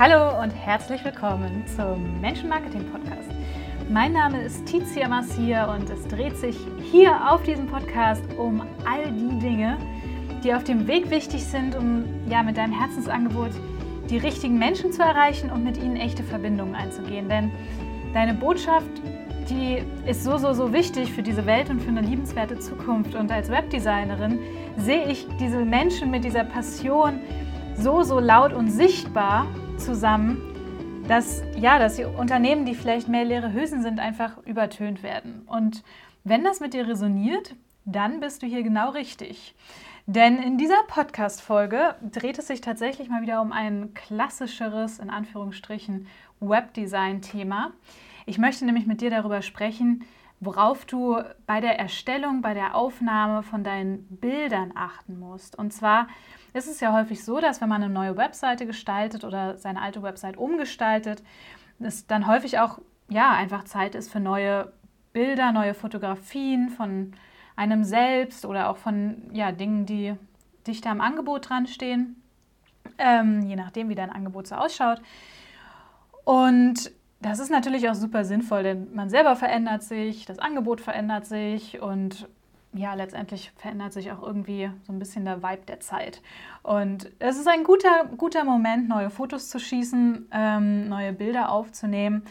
Hallo und herzlich willkommen zum Menschenmarketing Podcast. Mein Name ist Tizia Massier und es dreht sich hier auf diesem Podcast um all die Dinge, die auf dem Weg wichtig sind, um ja mit deinem Herzensangebot die richtigen Menschen zu erreichen und mit ihnen echte Verbindungen einzugehen. Denn deine Botschaft, die ist so, so, so wichtig für diese Welt und für eine liebenswerte Zukunft. Und als Webdesignerin sehe ich diese Menschen mit dieser Passion so, so laut und sichtbar zusammen, dass, ja, dass die Unternehmen, die vielleicht mehr leere Hülsen sind, einfach übertönt werden. Und wenn das mit dir resoniert, dann bist du hier genau richtig. Denn in dieser Podcast-Folge dreht es sich tatsächlich mal wieder um ein klassischeres, in Anführungsstrichen, Webdesign-Thema. Ich möchte nämlich mit dir darüber sprechen, worauf du bei der Erstellung, bei der Aufnahme von deinen Bildern achten musst. Und zwar ist es ja häufig so, dass wenn man eine neue Webseite gestaltet oder seine alte Website umgestaltet, es dann häufig auch ja einfach Zeit ist für neue Bilder, neue Fotografien von einem selbst oder auch von ja, Dingen, die dichter am Angebot dran stehen, ähm, je nachdem, wie dein Angebot so ausschaut. Und das ist natürlich auch super sinnvoll, denn man selber verändert sich, das Angebot verändert sich und ja, letztendlich verändert sich auch irgendwie so ein bisschen der Vibe der Zeit. Und es ist ein guter, guter Moment, neue Fotos zu schießen, ähm, neue Bilder aufzunehmen.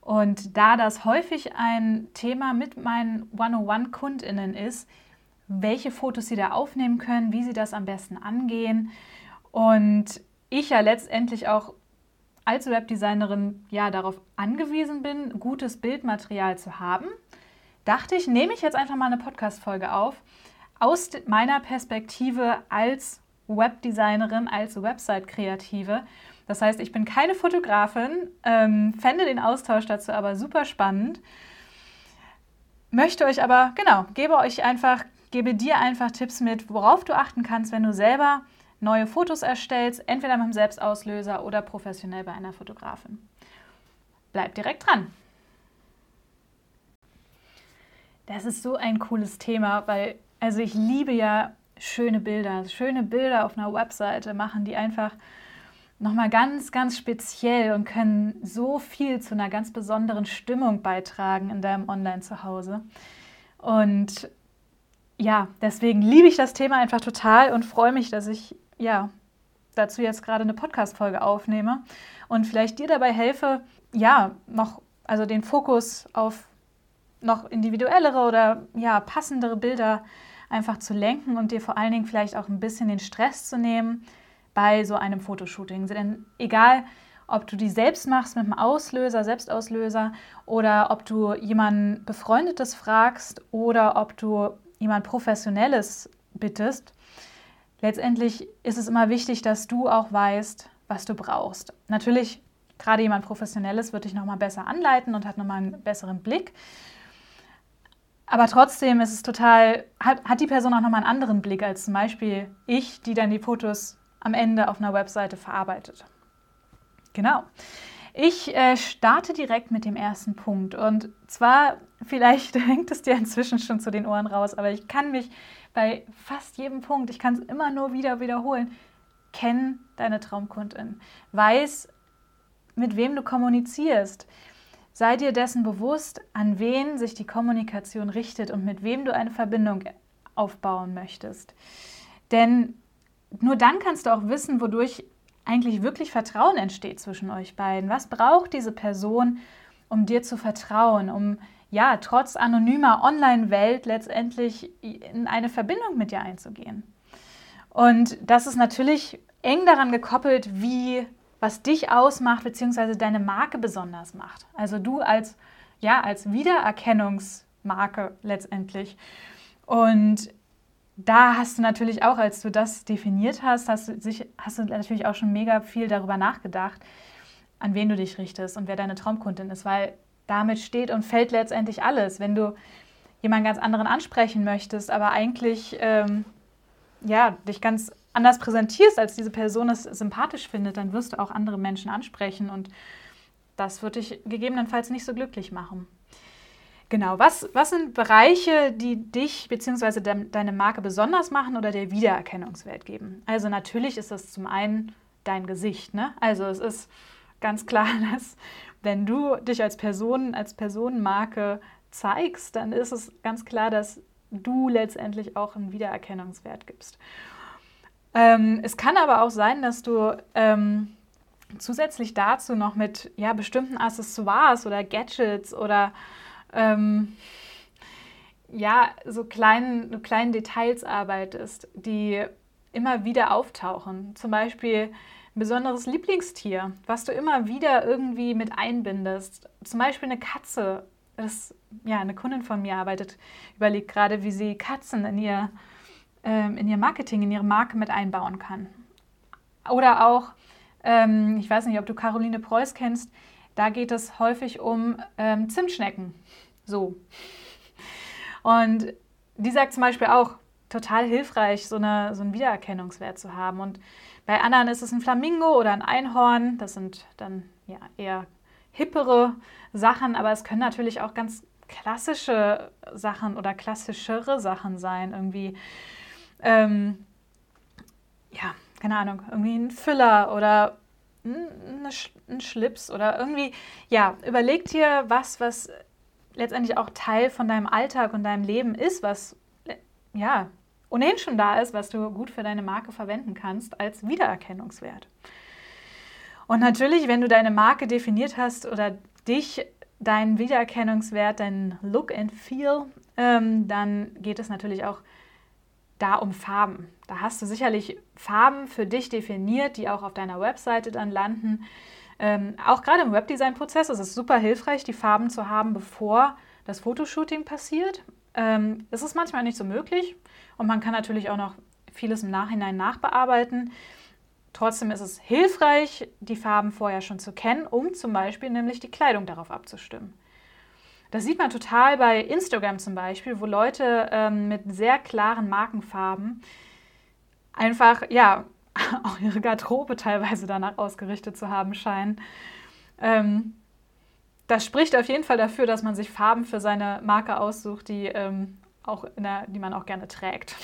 Und da das häufig ein Thema mit meinen 101-KundInnen ist, welche Fotos sie da aufnehmen können, wie sie das am besten angehen. Und ich ja letztendlich auch als Webdesignerin ja darauf angewiesen bin, gutes Bildmaterial zu haben, dachte ich, nehme ich jetzt einfach mal eine Podcast-Folge auf aus meiner Perspektive als Webdesignerin, als Website-Kreative. Das heißt, ich bin keine Fotografin, ähm, fände den Austausch dazu aber super spannend. Möchte euch aber, genau, gebe euch einfach, gebe dir einfach Tipps mit, worauf du achten kannst, wenn du selber neue Fotos erstellst, entweder mit dem Selbstauslöser oder professionell bei einer Fotografin. Bleib direkt dran. Das ist so ein cooles Thema, weil also ich liebe ja schöne Bilder, schöne Bilder auf einer Webseite machen, die einfach nochmal ganz, ganz speziell und können so viel zu einer ganz besonderen Stimmung beitragen in deinem Online-Zuhause. Und ja, deswegen liebe ich das Thema einfach total und freue mich, dass ich ja, dazu jetzt gerade eine Podcast-Folge aufnehme und vielleicht dir dabei helfe, ja, noch, also den Fokus auf noch individuellere oder ja, passendere Bilder einfach zu lenken und dir vor allen Dingen vielleicht auch ein bisschen den Stress zu nehmen bei so einem Fotoshooting. Denn egal, ob du die selbst machst mit einem Auslöser, Selbstauslöser oder ob du jemanden Befreundetes fragst oder ob du jemand Professionelles bittest, letztendlich ist es immer wichtig, dass du auch weißt, was du brauchst. Natürlich, gerade jemand Professionelles wird dich nochmal besser anleiten und hat nochmal einen besseren Blick. Aber trotzdem ist es total, hat, hat die Person auch nochmal einen anderen Blick als zum Beispiel ich, die dann die Fotos am Ende auf einer Webseite verarbeitet. Genau. Ich äh, starte direkt mit dem ersten Punkt. Und zwar, vielleicht hängt es dir inzwischen schon zu den Ohren raus, aber ich kann mich bei fast jedem Punkt, ich kann es immer nur wieder wiederholen, kenn deine Traumkundin. Weiß, mit wem du kommunizierst. Sei dir dessen bewusst, an wen sich die Kommunikation richtet und mit wem du eine Verbindung aufbauen möchtest. Denn nur dann kannst du auch wissen, wodurch eigentlich wirklich Vertrauen entsteht zwischen euch beiden. Was braucht diese Person, um dir zu vertrauen, um ja, trotz anonymer Online-Welt letztendlich in eine Verbindung mit dir einzugehen. Und das ist natürlich eng daran gekoppelt, wie was dich ausmacht, beziehungsweise deine Marke besonders macht. Also du als, ja, als Wiedererkennungsmarke letztendlich. Und da hast du natürlich auch, als du das definiert hast, hast du, sich, hast du natürlich auch schon mega viel darüber nachgedacht, an wen du dich richtest und wer deine Traumkundin ist, weil damit steht und fällt letztendlich alles. Wenn du jemanden ganz anderen ansprechen möchtest, aber eigentlich ähm, ja, dich ganz anders präsentierst, als diese Person es sympathisch findet, dann wirst du auch andere Menschen ansprechen und das wird dich gegebenenfalls nicht so glücklich machen. Genau, was, was sind Bereiche, die dich bzw. De, deine Marke besonders machen oder der Wiedererkennungswert geben? Also natürlich ist das zum einen dein Gesicht. Ne? Also es ist ganz klar, dass wenn du dich als Person, als Personenmarke zeigst, dann ist es ganz klar, dass du letztendlich auch einen Wiedererkennungswert gibst. Ähm, es kann aber auch sein, dass du ähm, zusätzlich dazu noch mit ja, bestimmten Accessoires oder Gadgets oder ähm, ja, so kleinen, kleinen Details arbeitest, die immer wieder auftauchen. Zum Beispiel ein besonderes Lieblingstier, was du immer wieder irgendwie mit einbindest. Zum Beispiel eine Katze. Das, ja, eine Kundin von mir arbeitet, überlegt gerade, wie sie Katzen in ihr, ähm, in ihr Marketing, in ihre Marke mit einbauen kann. Oder auch, ähm, ich weiß nicht, ob du Caroline Preuß kennst, da geht es häufig um ähm, Zimtschnecken. So. Und die sagt zum Beispiel auch, total hilfreich, so, eine, so einen Wiedererkennungswert zu haben. Und bei anderen ist es ein Flamingo oder ein Einhorn. Das sind dann ja eher hippere Sachen, aber es können natürlich auch ganz klassische Sachen oder klassischere Sachen sein. Irgendwie, ähm, ja, keine Ahnung, irgendwie ein Füller oder ein Schlips oder irgendwie, ja, überleg dir was, was letztendlich auch Teil von deinem Alltag und deinem Leben ist, was ja ohnehin schon da ist, was du gut für deine Marke verwenden kannst als Wiedererkennungswert. Und natürlich, wenn du deine Marke definiert hast oder dich, deinen Wiedererkennungswert, deinen Look and Feel, ähm, dann geht es natürlich auch da um Farben. Da hast du sicherlich Farben für dich definiert, die auch auf deiner Webseite dann landen. Ähm, auch gerade im Webdesign-Prozess ist es super hilfreich, die Farben zu haben, bevor das Fotoshooting passiert. Ähm, es ist manchmal nicht so möglich und man kann natürlich auch noch vieles im Nachhinein nachbearbeiten. Trotzdem ist es hilfreich, die Farben vorher schon zu kennen, um zum Beispiel nämlich die Kleidung darauf abzustimmen. Das sieht man total bei Instagram zum Beispiel, wo Leute ähm, mit sehr klaren Markenfarben einfach, ja, auch ihre Garderobe teilweise danach ausgerichtet zu haben scheinen. Ähm, das spricht auf jeden Fall dafür, dass man sich Farben für seine Marke aussucht, die, ähm, auch der, die man auch gerne trägt.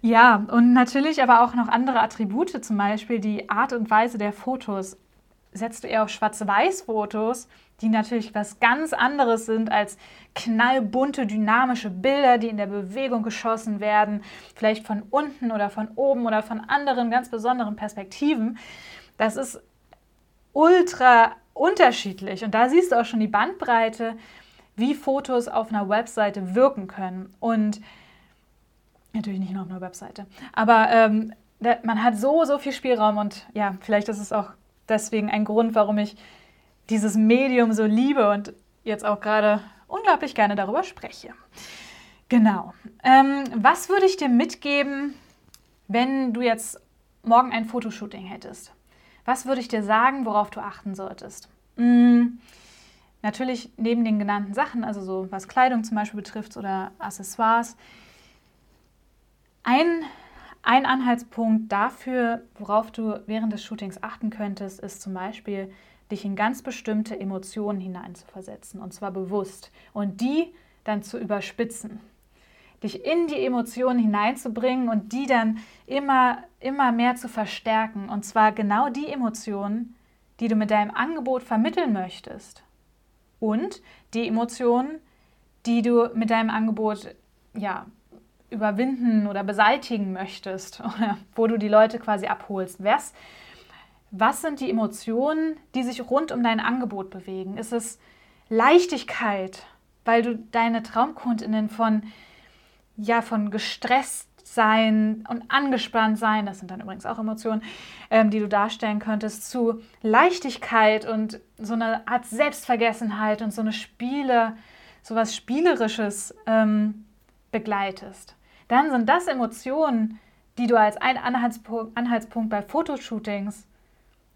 Ja, und natürlich aber auch noch andere Attribute, zum Beispiel die Art und Weise der Fotos. Setzt du eher auf Schwarz-Weiß-Fotos, die natürlich was ganz anderes sind als knallbunte, dynamische Bilder, die in der Bewegung geschossen werden, vielleicht von unten oder von oben oder von anderen ganz besonderen Perspektiven. Das ist ultra unterschiedlich und da siehst du auch schon die Bandbreite, wie Fotos auf einer Webseite wirken können. Und natürlich nicht nur auf einer Webseite, aber ähm, man hat so, so viel Spielraum und ja, vielleicht ist es auch deswegen ein Grund, warum ich dieses Medium so liebe und jetzt auch gerade unglaublich gerne darüber spreche. Genau. Ähm, was würde ich dir mitgeben, wenn du jetzt morgen ein Fotoshooting hättest? Was würde ich dir sagen, worauf du achten solltest? Hm, natürlich neben den genannten Sachen, also so was Kleidung zum Beispiel betrifft oder Accessoires. Ein, ein Anhaltspunkt dafür, worauf du während des Shootings achten könntest, ist zum Beispiel dich in ganz bestimmte Emotionen hineinzuversetzen und zwar bewusst und die dann zu überspitzen. Dich in die Emotionen hineinzubringen und die dann immer, immer mehr zu verstärken. Und zwar genau die Emotionen, die du mit deinem Angebot vermitteln möchtest. Und die Emotionen, die du mit deinem Angebot ja, überwinden oder beseitigen möchtest oder wo du die Leute quasi abholst. Was, was sind die Emotionen, die sich rund um dein Angebot bewegen? Ist es Leichtigkeit, weil du deine Traumkundinnen von, ja, von gestresst sein und angespannt sein, das sind dann übrigens auch Emotionen, ähm, die du darstellen könntest, zu Leichtigkeit und so eine Art Selbstvergessenheit und so eine Spiele, so was Spielerisches ähm, begleitest. Dann sind das Emotionen, die du als einen Anhaltspunkt, Anhaltspunkt bei Fotoshootings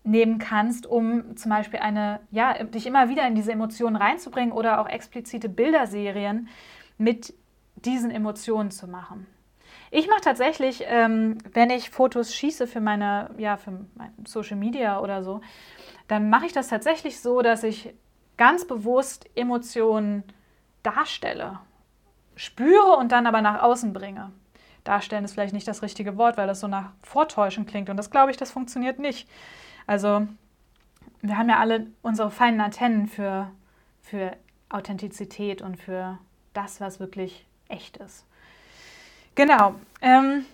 nehmen kannst, um zum Beispiel eine, ja, dich immer wieder in diese Emotionen reinzubringen oder auch explizite Bilderserien mit diesen Emotionen zu machen. Ich mache tatsächlich, ähm, wenn ich Fotos schieße für meine, ja, für Social Media oder so, dann mache ich das tatsächlich so, dass ich ganz bewusst Emotionen darstelle, spüre und dann aber nach außen bringe. darstellen ist vielleicht nicht das richtige Wort, weil das so nach Vortäuschen klingt. Und das glaube ich, das funktioniert nicht. Also wir haben ja alle unsere feinen Antennen für, für Authentizität und für das, was wirklich echt ist. Genau. Ähm,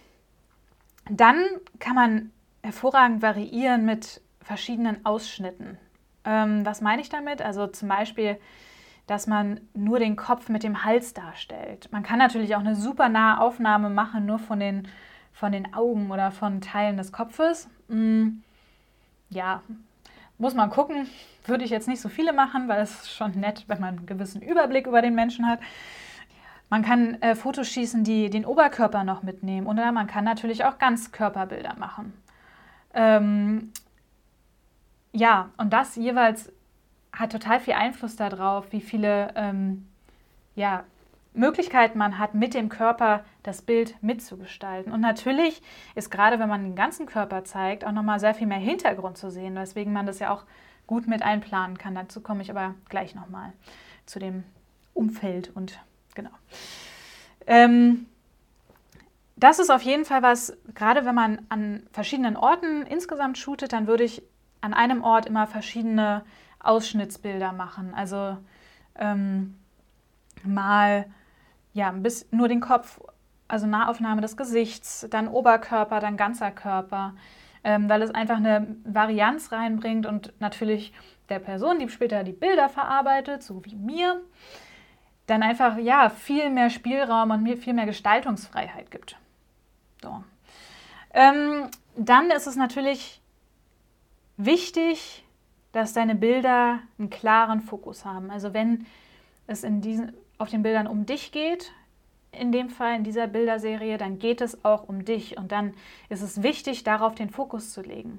dann kann man hervorragend variieren mit verschiedenen Ausschnitten. Ähm, was meine ich damit? Also zum Beispiel, dass man nur den Kopf mit dem Hals darstellt. Man kann natürlich auch eine super nahe Aufnahme machen, nur von den, von den Augen oder von Teilen des Kopfes. Mm, ja, muss man gucken. Würde ich jetzt nicht so viele machen, weil es ist schon nett, wenn man einen gewissen Überblick über den Menschen hat. Man kann äh, Fotos schießen, die den Oberkörper noch mitnehmen. Oder man kann natürlich auch Ganzkörperbilder machen. Ähm, ja, und das jeweils hat total viel Einfluss darauf, wie viele ähm, ja, Möglichkeiten man hat, mit dem Körper das Bild mitzugestalten. Und natürlich ist gerade, wenn man den ganzen Körper zeigt, auch nochmal sehr viel mehr Hintergrund zu sehen, weswegen man das ja auch gut mit einplanen kann. Dazu komme ich aber gleich nochmal zu dem Umfeld und genau. Ähm, das ist auf jeden Fall was, gerade wenn man an verschiedenen Orten insgesamt shootet, dann würde ich an einem Ort immer verschiedene Ausschnittsbilder machen. Also ähm, mal ja, bis nur den Kopf, also Nahaufnahme des Gesichts, dann Oberkörper, dann ganzer Körper, ähm, weil es einfach eine Varianz reinbringt und natürlich der Person, die später die Bilder verarbeitet, so wie mir, dann einfach ja viel mehr Spielraum und viel mehr Gestaltungsfreiheit gibt. So. Ähm, dann ist es natürlich wichtig, dass deine Bilder einen klaren Fokus haben. Also wenn es in diesen, auf den Bildern um dich geht, in dem Fall in dieser Bilderserie, dann geht es auch um dich und dann ist es wichtig, darauf den Fokus zu legen.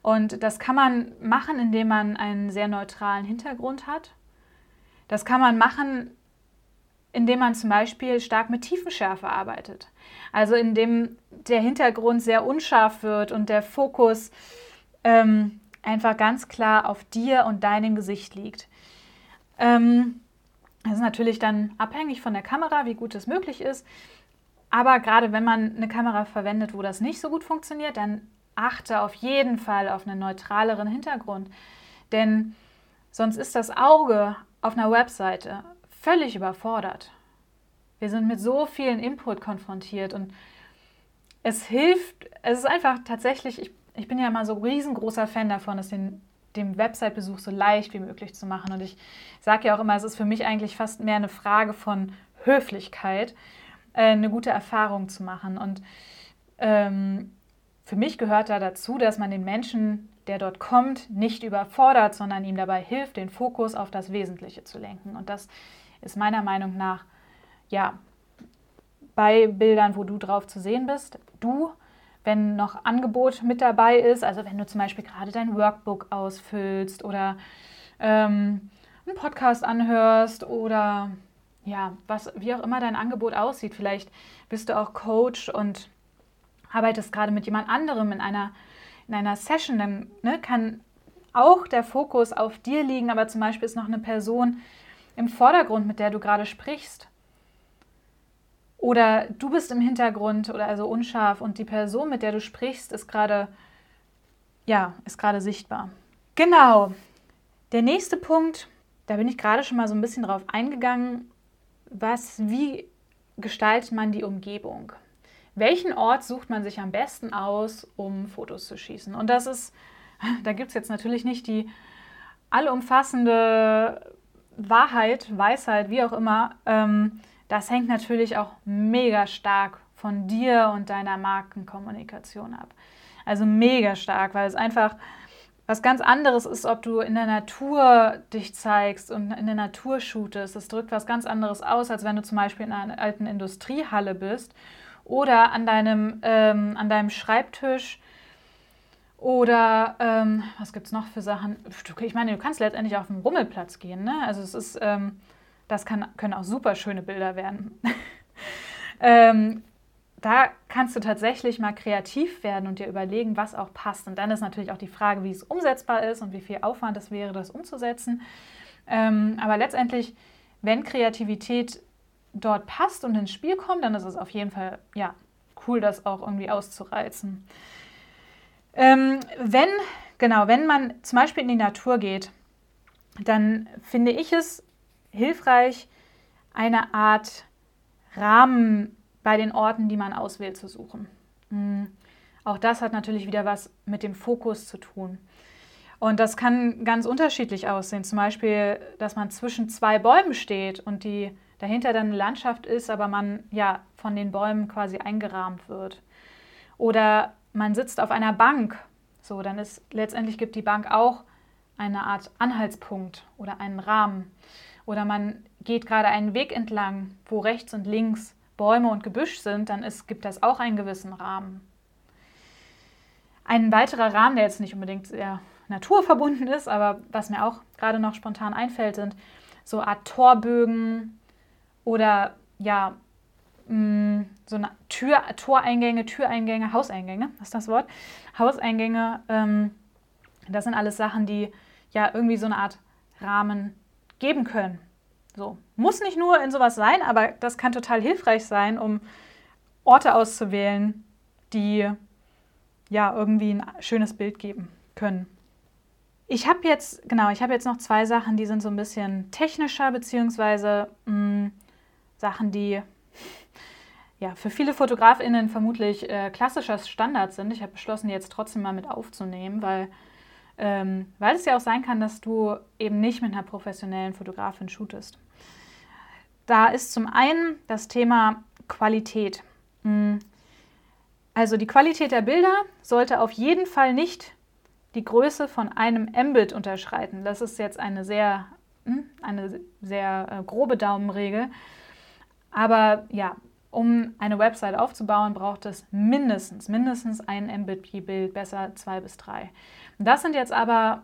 Und das kann man machen, indem man einen sehr neutralen Hintergrund hat. Das kann man machen, indem man zum Beispiel stark mit Tiefenschärfe arbeitet. Also indem der Hintergrund sehr unscharf wird und der Fokus ähm, einfach ganz klar auf dir und deinem Gesicht liegt. Ähm, das ist natürlich dann abhängig von der Kamera, wie gut es möglich ist. Aber gerade wenn man eine Kamera verwendet, wo das nicht so gut funktioniert, dann achte auf jeden Fall auf einen neutraleren Hintergrund. Denn sonst ist das Auge auf einer Webseite völlig überfordert. Wir sind mit so vielen Input konfrontiert und es hilft, es ist einfach tatsächlich, ich, ich bin ja immer so riesengroßer Fan davon, es den dem Website-Besuch so leicht wie möglich zu machen. Und ich sage ja auch immer, es ist für mich eigentlich fast mehr eine Frage von Höflichkeit, äh, eine gute Erfahrung zu machen. Und ähm, für mich gehört da dazu, dass man den Menschen, der dort kommt, nicht überfordert, sondern ihm dabei hilft, den Fokus auf das Wesentliche zu lenken. Und das ist meiner Meinung nach, ja, bei Bildern, wo du drauf zu sehen bist, du wenn noch Angebot mit dabei ist, also wenn du zum Beispiel gerade dein Workbook ausfüllst oder ähm, einen Podcast anhörst oder ja, was, wie auch immer dein Angebot aussieht. Vielleicht bist du auch Coach und arbeitest gerade mit jemand anderem in einer, in einer Session, dann ne, kann auch der Fokus auf dir liegen, aber zum Beispiel ist noch eine Person im Vordergrund, mit der du gerade sprichst. Oder du bist im Hintergrund oder also unscharf und die Person, mit der du sprichst, ist gerade, ja, ist gerade sichtbar. Genau. Der nächste Punkt, da bin ich gerade schon mal so ein bisschen drauf eingegangen, was, wie gestaltet man die Umgebung? Welchen Ort sucht man sich am besten aus, um Fotos zu schießen? Und das ist, da gibt es jetzt natürlich nicht die allumfassende Wahrheit, Weisheit, wie auch immer. Ähm, das hängt natürlich auch mega stark von dir und deiner Markenkommunikation ab. Also mega stark, weil es einfach was ganz anderes ist, ob du in der Natur dich zeigst und in der Natur shootest. Es drückt was ganz anderes aus, als wenn du zum Beispiel in einer alten Industriehalle bist oder an deinem, ähm, an deinem Schreibtisch oder ähm, was gibt es noch für Sachen? Ich meine, du kannst letztendlich auf den Rummelplatz gehen. Ne? Also es ist ähm, das kann, können auch super schöne Bilder werden. ähm, da kannst du tatsächlich mal kreativ werden und dir überlegen, was auch passt. Und dann ist natürlich auch die Frage, wie es umsetzbar ist und wie viel Aufwand es wäre, das umzusetzen. Ähm, aber letztendlich, wenn Kreativität dort passt und ins Spiel kommt, dann ist es auf jeden Fall ja, cool, das auch irgendwie auszureizen. Ähm, wenn, genau, wenn man zum Beispiel in die Natur geht, dann finde ich es hilfreich, eine Art Rahmen bei den Orten, die man auswählt, zu suchen. Mhm. Auch das hat natürlich wieder was mit dem Fokus zu tun. Und das kann ganz unterschiedlich aussehen. Zum Beispiel, dass man zwischen zwei Bäumen steht und die dahinter dann eine Landschaft ist, aber man ja von den Bäumen quasi eingerahmt wird. Oder man sitzt auf einer Bank. So, dann ist letztendlich gibt die Bank auch eine Art Anhaltspunkt oder einen Rahmen. Oder man geht gerade einen Weg entlang, wo rechts und links Bäume und Gebüsch sind, dann ist, gibt das auch einen gewissen Rahmen. Ein weiterer Rahmen, der jetzt nicht unbedingt sehr naturverbunden ist, aber was mir auch gerade noch spontan einfällt, sind so Art Torbögen oder ja, mh, mm, so eine Tür, Toreingänge, Türeingänge, Hauseingänge, was ist das Wort? Hauseingänge, ähm, das sind alles Sachen, die ja irgendwie so eine Art Rahmen geben können. So. Muss nicht nur in sowas sein, aber das kann total hilfreich sein, um Orte auszuwählen, die ja irgendwie ein schönes Bild geben können. Ich habe jetzt, genau, ich habe jetzt noch zwei Sachen, die sind so ein bisschen technischer, beziehungsweise mh, mm, Sachen, die ja, für viele FotografInnen vermutlich äh, klassischer Standard sind. Ich habe beschlossen, die jetzt trotzdem mal mit aufzunehmen, weil, ähm, weil es ja auch sein kann, dass du eben nicht mit einer professionellen Fotografin shootest. Da ist zum einen das Thema Qualität. Hm. Also die Qualität der Bilder sollte auf jeden Fall nicht die Größe von einem Mbit unterschreiten. Das ist jetzt eine sehr, hm, eine sehr äh, grobe Daumenregel. Aber ja, um eine Website aufzubauen, braucht es mindestens, mindestens ein Mbit-Bild, besser zwei bis drei. Das sind jetzt aber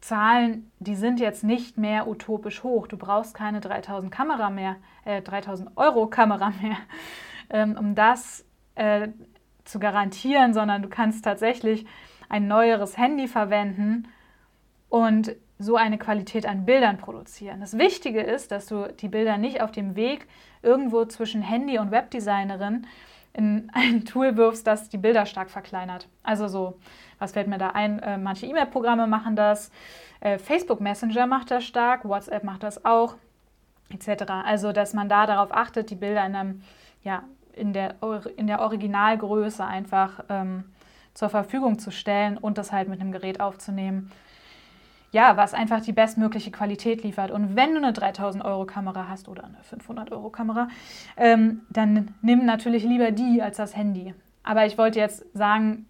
Zahlen, die sind jetzt nicht mehr utopisch hoch. Du brauchst keine 3000 Kamera mehr, äh, 3000 Euro Kamera mehr, ähm, um das äh, zu garantieren, sondern du kannst tatsächlich ein neueres Handy verwenden und so eine Qualität an Bildern produzieren. Das Wichtige ist, dass du die Bilder nicht auf dem Weg irgendwo zwischen Handy und Webdesignerin in ein Tool wirfst, das die Bilder stark verkleinert. Also so, was fällt mir da ein? Äh, manche E-Mail-Programme machen das, äh, Facebook Messenger macht das stark, WhatsApp macht das auch, etc. Also, dass man da darauf achtet, die Bilder in, einem, ja, in, der, in der Originalgröße einfach ähm, zur Verfügung zu stellen und das halt mit einem Gerät aufzunehmen, ja, was einfach die bestmögliche Qualität liefert. Und wenn du eine 3000 Euro Kamera hast oder eine 500 Euro Kamera, ähm, dann nimm natürlich lieber die als das Handy. Aber ich wollte jetzt sagen,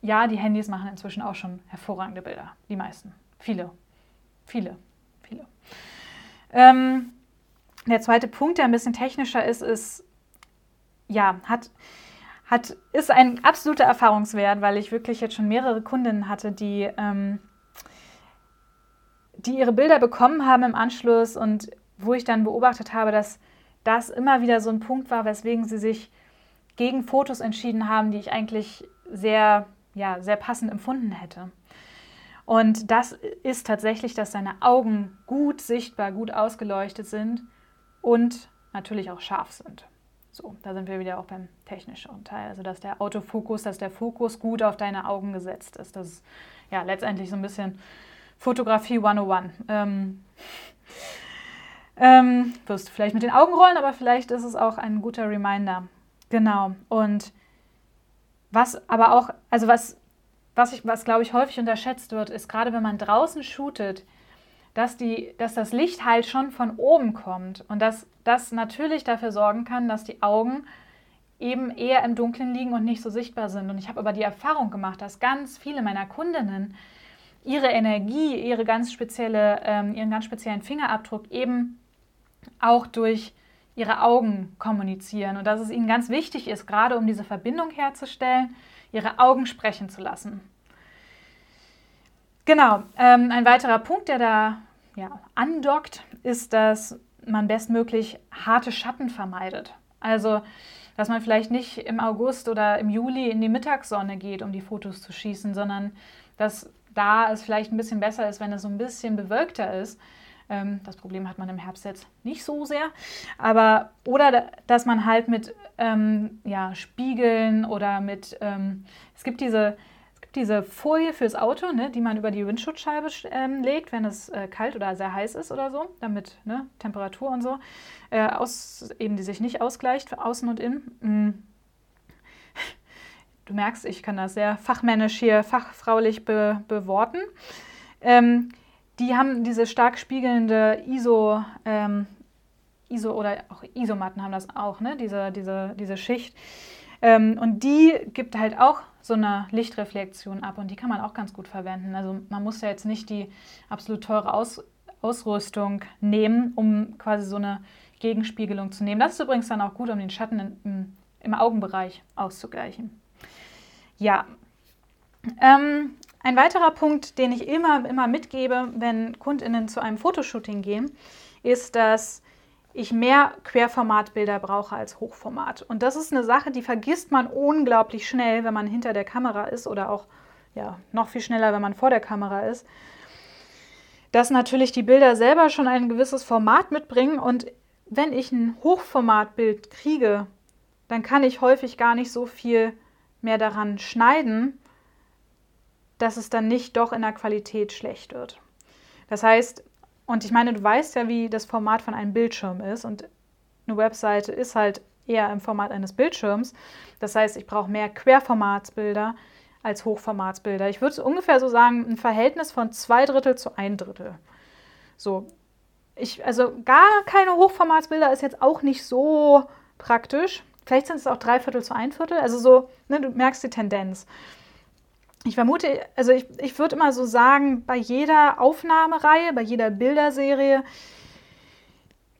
ja, die Handys machen inzwischen auch schon hervorragende Bilder. Die meisten. Viele. Viele. Viele. Ähm, der zweite Punkt, der ein bisschen technischer ist, ist, ja, hat, hat, ist ein absoluter Erfahrungswert, weil ich wirklich jetzt schon mehrere Kundinnen hatte, die ähm, die ihre Bilder bekommen haben im Anschluss und wo ich dann beobachtet habe, dass das immer wieder so ein Punkt war, weswegen sie sich gegen Fotos entschieden haben, die ich eigentlich sehr, ja, sehr passend empfunden hätte. Und das ist tatsächlich, dass deine Augen gut sichtbar, gut ausgeleuchtet sind und natürlich auch scharf sind. So, da sind wir wieder auch beim technischen Teil. Also, dass der Autofokus, dass der Fokus gut auf deine Augen gesetzt ist. Das ist ja letztendlich so ein bisschen Fotografie 101. Ähm, ähm, wirst du vielleicht mit den Augen rollen, aber vielleicht ist es auch ein guter Reminder. Genau. Und was aber auch, also was, was, ich, was glaube ich häufig unterschätzt wird, ist gerade wenn man draußen shootet, dass, die, dass das Licht halt schon von oben kommt und dass das natürlich dafür sorgen kann, dass die Augen eben eher im Dunkeln liegen und nicht so sichtbar sind. Und ich habe aber die Erfahrung gemacht, dass ganz viele meiner Kundinnen ihre Energie, ihre ganz spezielle, ähm, ihren ganz speziellen Fingerabdruck eben auch durch ihre Augen kommunizieren und dass es ihnen ganz wichtig ist, gerade um diese Verbindung herzustellen, ihre Augen sprechen zu lassen. Genau, ähm, ein weiterer Punkt, der da ja, andockt, ist, dass man bestmöglich harte Schatten vermeidet. Also, dass man vielleicht nicht im August oder im Juli in die Mittagssonne geht, um die Fotos zu schießen, sondern dass da es vielleicht ein bisschen besser ist, wenn es so ein bisschen bewölkter ist, Ähm, das Problem hat man im Herbst jetzt nicht so sehr. Aber, oder dass man halt mit ähm, ja, Spiegeln oder mit, ähm, es gibt diese, diese Folie fürs Auto, ne, die man über die Windschutzscheibe ähm, legt, wenn es äh, kalt oder sehr heiß ist oder so, damit ne, Temperatur und so, äh, aus, eben die sich nicht ausgleicht, außen und innen. Du merkst, ich kann das sehr fachmännisch hier, fachfraulich be beworten. Ähm, die haben diese stark spiegelnde ISO, ähm, ISO oder auch Isomatten haben das auch, ne? diese, diese, diese Schicht. Ähm, und die gibt halt auch so eine Lichtreflexion ab und die kann man auch ganz gut verwenden. Also man muss ja jetzt nicht die absolut teure Aus Ausrüstung nehmen, um quasi so eine Gegenspiegelung zu nehmen. Das ist übrigens dann auch gut, um den Schatten in, im, im Augenbereich auszugleichen. Ja, ähm, ein weiterer Punkt, den ich immer, immer mitgebe, wenn KundInnen zu einem Fotoshooting gehen, ist, dass ich mehr Querformatbilder brauche als Hochformat. Und das ist eine Sache, die vergisst man unglaublich schnell, wenn man hinter der Kamera ist oder auch ja, noch viel schneller, wenn man vor der Kamera ist. Dass natürlich die Bilder selber schon ein gewisses Format mitbringen und wenn ich ein Hochformatbild kriege, dann kann ich häufig gar nicht so viel mehr daran schneiden, dass es dann nicht doch in der Qualität schlecht wird. Das heißt, und ich meine, du weißt ja, wie das Format von einem Bildschirm ist und eine Webseite ist halt eher im Format eines Bildschirms. Das heißt, ich brauche mehr Querformatsbilder als Hochformatsbilder. Ich würde ungefähr so sagen, ein Verhältnis von zwei Drittel zu ein Drittel. So, ich, also gar keine Hochformatsbilder ist jetzt auch nicht so praktisch. Vielleicht sind es auch drei Viertel zu ein Viertel. Also so, ne, du merkst die Tendenz ich vermute, also ich, ich würde immer so sagen, bei jeder Aufnahmereihe, bei jeder Bilderserie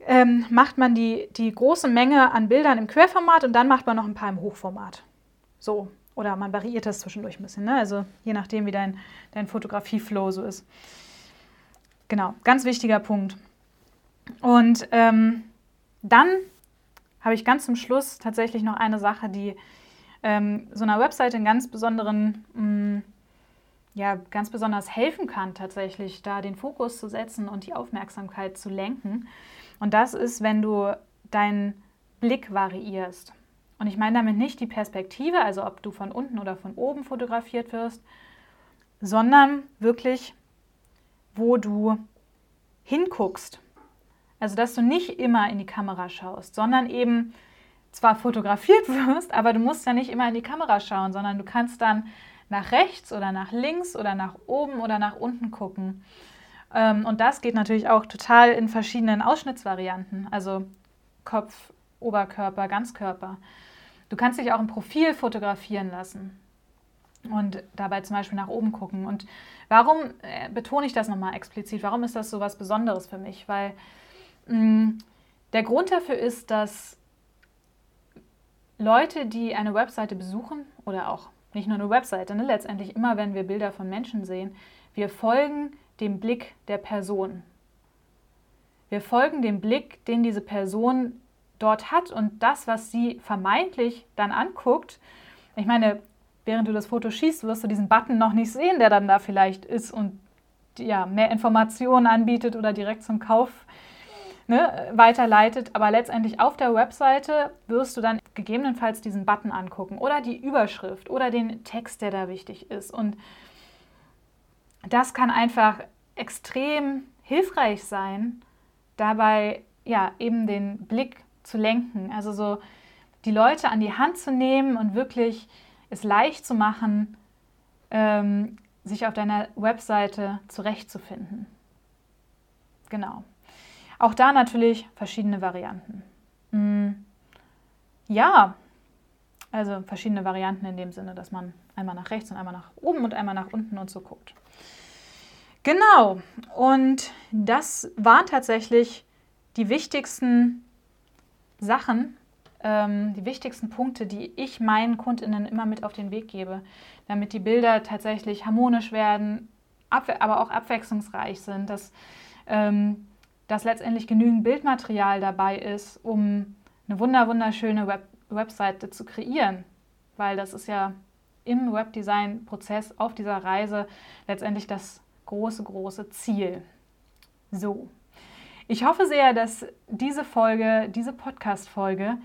ähm, macht man die, die große Menge an Bildern im Querformat und dann macht man noch ein paar im Hochformat. So. Oder man variiert das zwischendurch ein bisschen, ne? also je nachdem, wie dein, dein Fotografieflow so ist. Genau, ganz wichtiger Punkt. Und ähm, dann habe ich ganz zum Schluss tatsächlich noch eine Sache, die ähm, so einer Webseite einen ganz besonderen, mh, mm, ja, ganz besonders helfen kann, tatsächlich da den Fokus zu setzen und die Aufmerksamkeit zu lenken. Und das ist, wenn du deinen Blick variierst. Und ich meine damit nicht die Perspektive, also ob du von unten oder von oben fotografiert wirst, sondern wirklich, wo du hinguckst. Also, dass du nicht immer in die Kamera schaust, sondern eben zwar fotografiert wirst, aber du musst ja nicht immer in die Kamera schauen, sondern du kannst dann nach rechts oder nach links oder nach oben oder nach unten gucken. Ähm, und das geht natürlich auch total in verschiedenen Ausschnittsvarianten, also Kopf, Oberkörper, Ganzkörper. Du kannst dich auch im Profil fotografieren lassen und dabei zum Beispiel nach oben gucken. Und warum äh, betone ich das nochmal explizit? Warum ist das so was Besonderes für mich? Weil der Grund dafür ist, dass Leute, die eine Webseite besuchen oder auch nicht nur eine Webseite, ne, letztendlich immer, wenn wir Bilder von Menschen sehen, wir folgen dem Blick der Person. Wir folgen dem Blick, den diese Person dort hat und das, was sie vermeintlich dann anguckt. Ich meine, während du das Foto schießt, wirst du diesen Button noch nicht sehen, der dann da vielleicht ist und ja, mehr Informationen anbietet oder direkt zum Kauf ne, weiterleitet. Aber letztendlich auf der Webseite wirst du dann gegebenenfalls diesen Button angucken oder die Überschrift oder den Text, der da wichtig ist. Und das kann einfach extrem hilfreich sein, dabei ja eben den Blick zu lenken. Also so die Leute an die Hand zu nehmen und wirklich es leicht zu machen, ähm, sich auf deiner Webseite zurechtzufinden. Genau. Auch da natürlich verschiedene Varianten. Hm. Ja, also verschiedene Varianten in dem Sinne, dass man einmal nach rechts und einmal nach oben und einmal nach unten und so guckt. Genau, und das waren tatsächlich die wichtigsten Sachen, ähm, die wichtigsten Punkte, die ich meinen Kundinnen immer mit auf den Weg gebe, damit die Bilder tatsächlich harmonisch werden, aber auch abwechslungsreich sind, dass ähm, dass letztendlich genügend Bildmaterial dabei ist, um eine wunder wunderschöne Web Webseite zu kreieren, weil das ist ja im Webdesign-Prozess auf dieser Reise letztendlich das große, große Ziel. So, Ich hoffe sehr, dass diese Folge, diese Podcast-Folge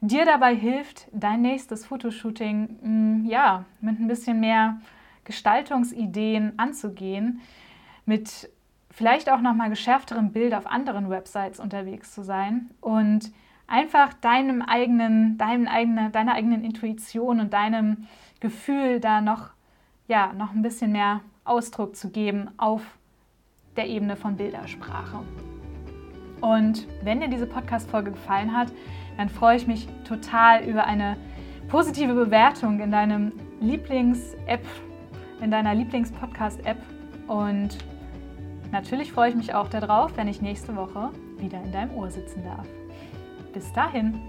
dir dabei hilft, dein nächstes Fotoshooting mm, ja, mit ein bisschen mehr Gestaltungsideen anzugehen, mit vielleicht auch nochmal geschärfterem Bild auf anderen Websites unterwegs zu sein und einfach deinem eigenen, deinem eigene, deiner eigenen Intuition und deinem Gefühl da noch, ja, noch ein bisschen mehr Ausdruck zu geben auf der Ebene von Bildersprache. Und wenn dir diese Podcast-Folge gefallen hat, dann freue ich mich total über eine positive Bewertung in deinem Lieblings-App, in deiner Lieblings-Podcast-App. Und natürlich freue ich mich auch darauf, wenn ich nächste Woche wieder in deinem Ohr sitzen darf. Bis dahin.